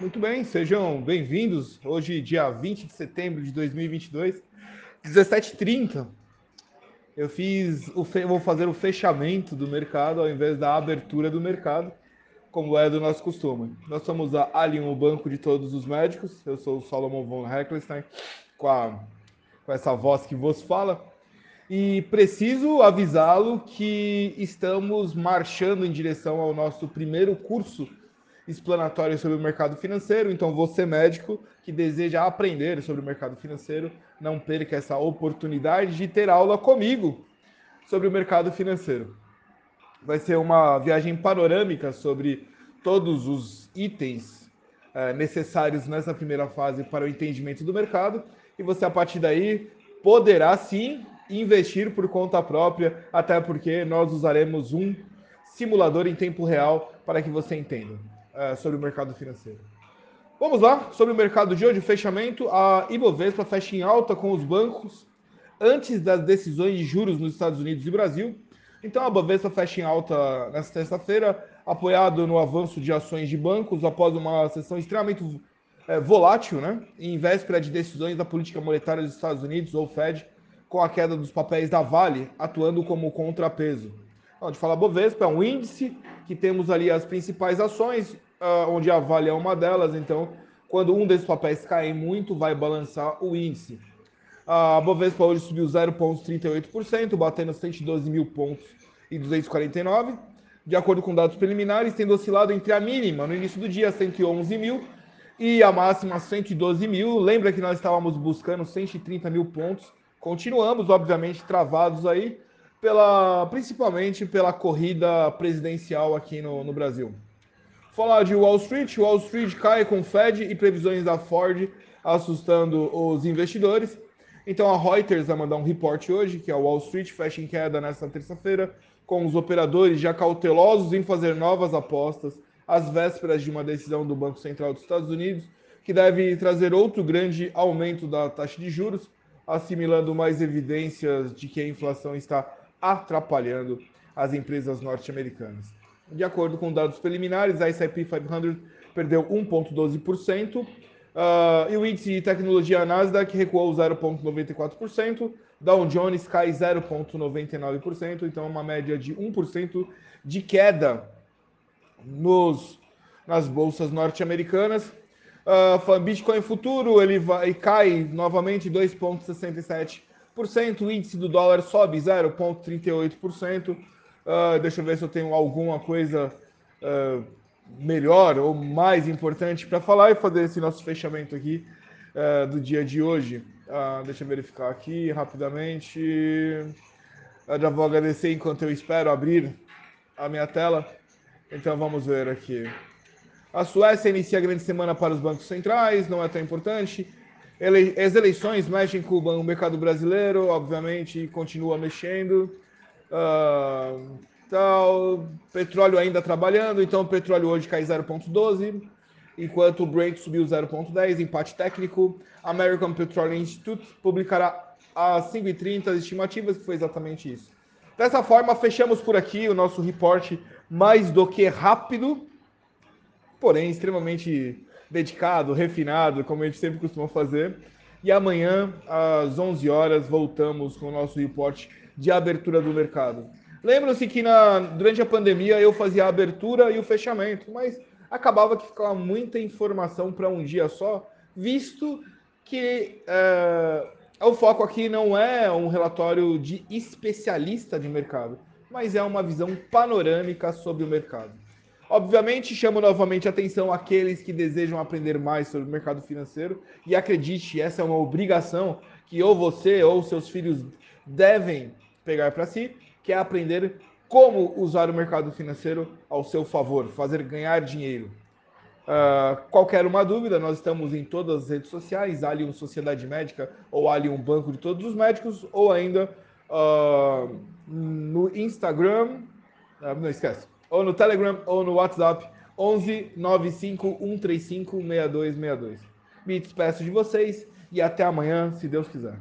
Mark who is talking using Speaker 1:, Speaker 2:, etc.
Speaker 1: Muito bem, sejam bem-vindos. Hoje, dia 20 de setembro de 2022, 17h30. Eu fiz o fe... vou fazer o fechamento do mercado ao invés da abertura do mercado, como é do nosso costume. Nós somos a Alien, o banco de todos os médicos. Eu sou o Solomon von Heckelstein, com, a... com essa voz que vos fala. E preciso avisá-lo que estamos marchando em direção ao nosso primeiro curso explanatório sobre o mercado financeiro. Então, você, médico, que deseja aprender sobre o mercado financeiro, não perca essa oportunidade de ter aula comigo sobre o mercado financeiro. Vai ser uma viagem panorâmica sobre todos os itens é, necessários nessa primeira fase para o entendimento do mercado. E você, a partir daí, poderá sim investir por conta própria, até porque nós usaremos um simulador em tempo real para que você entenda uh, sobre o mercado financeiro. Vamos lá, sobre o mercado de hoje, fechamento, a Ibovespa fecha em alta com os bancos antes das decisões de juros nos Estados Unidos e Brasil. Então a Ibovespa fecha em alta nesta terça-feira, apoiado no avanço de ações de bancos após uma sessão extremamente é, volátil, né? Em véspera de decisões da política monetária dos Estados Unidos, ou Fed, com a queda dos papéis da Vale atuando como contrapeso. Onde fala Bovespa, é um índice que temos ali as principais ações, onde a Vale é uma delas, então quando um desses papéis cai muito, vai balançar o índice. A Bovespa hoje subiu 0,38%, batendo 112 mil pontos e 249. De acordo com dados preliminares, tendo oscilado entre a mínima no início do dia, 111 mil, e a máxima, 112 mil. Lembra que nós estávamos buscando 130 mil pontos Continuamos, obviamente, travados aí, pela, principalmente pela corrida presidencial aqui no, no Brasil. Falar de Wall Street, Wall Street cai com Fed e previsões da Ford assustando os investidores. Então a Reuters vai mandar um reporte hoje, que é o Wall Street fecha em queda nesta terça-feira, com os operadores já cautelosos em fazer novas apostas às vésperas de uma decisão do Banco Central dos Estados Unidos, que deve trazer outro grande aumento da taxa de juros assimilando mais evidências de que a inflação está atrapalhando as empresas norte-americanas. De acordo com dados preliminares, a S&P 500 perdeu 1,12%, uh, e o índice de tecnologia Nasdaq recuou 0,94%, Dow Jones cai 0,99%, então uma média de 1% de queda nos, nas bolsas norte-americanas. Uh, Bitcoin futuro ele vai cai novamente 2,67%. O índice do dólar sobe 0,38%. Uh, deixa eu ver se eu tenho alguma coisa uh, melhor ou mais importante para falar e fazer esse nosso fechamento aqui uh, do dia de hoje. deixa eu verificar aqui rapidamente. Eu já vou agradecer enquanto eu espero abrir a minha tela. Então vamos ver aqui. A Suécia inicia a grande semana para os bancos centrais, não é tão importante. Ele, as eleições mexem com o mercado brasileiro, obviamente, continua mexendo. Uh, tal, petróleo ainda trabalhando, então o petróleo hoje cai 0,12, enquanto o Brent subiu 0,10, empate técnico. American Petroleum Institute publicará às 5h30 as estimativas, que foi exatamente isso. Dessa forma, fechamos por aqui o nosso reporte mais do que rápido porém extremamente dedicado, refinado, como a gente sempre costuma fazer. E amanhã, às 11 horas, voltamos com o nosso reporte de abertura do mercado. Lembram-se que na, durante a pandemia eu fazia a abertura e o fechamento, mas acabava que ficava muita informação para um dia só, visto que é, o foco aqui não é um relatório de especialista de mercado, mas é uma visão panorâmica sobre o mercado. Obviamente, chamo novamente atenção aqueles que desejam aprender mais sobre o mercado financeiro e acredite, essa é uma obrigação que ou você ou seus filhos devem pegar para si, que é aprender como usar o mercado financeiro ao seu favor, fazer ganhar dinheiro. Uh, qualquer uma dúvida, nós estamos em todas as redes sociais, Alien Sociedade Médica ou Alien Banco de Todos os Médicos, ou ainda uh, no Instagram, uh, não esquece, ou no Telegram ou no WhatsApp 11 95 135 6262. Me despeço de vocês e até amanhã, se Deus quiser.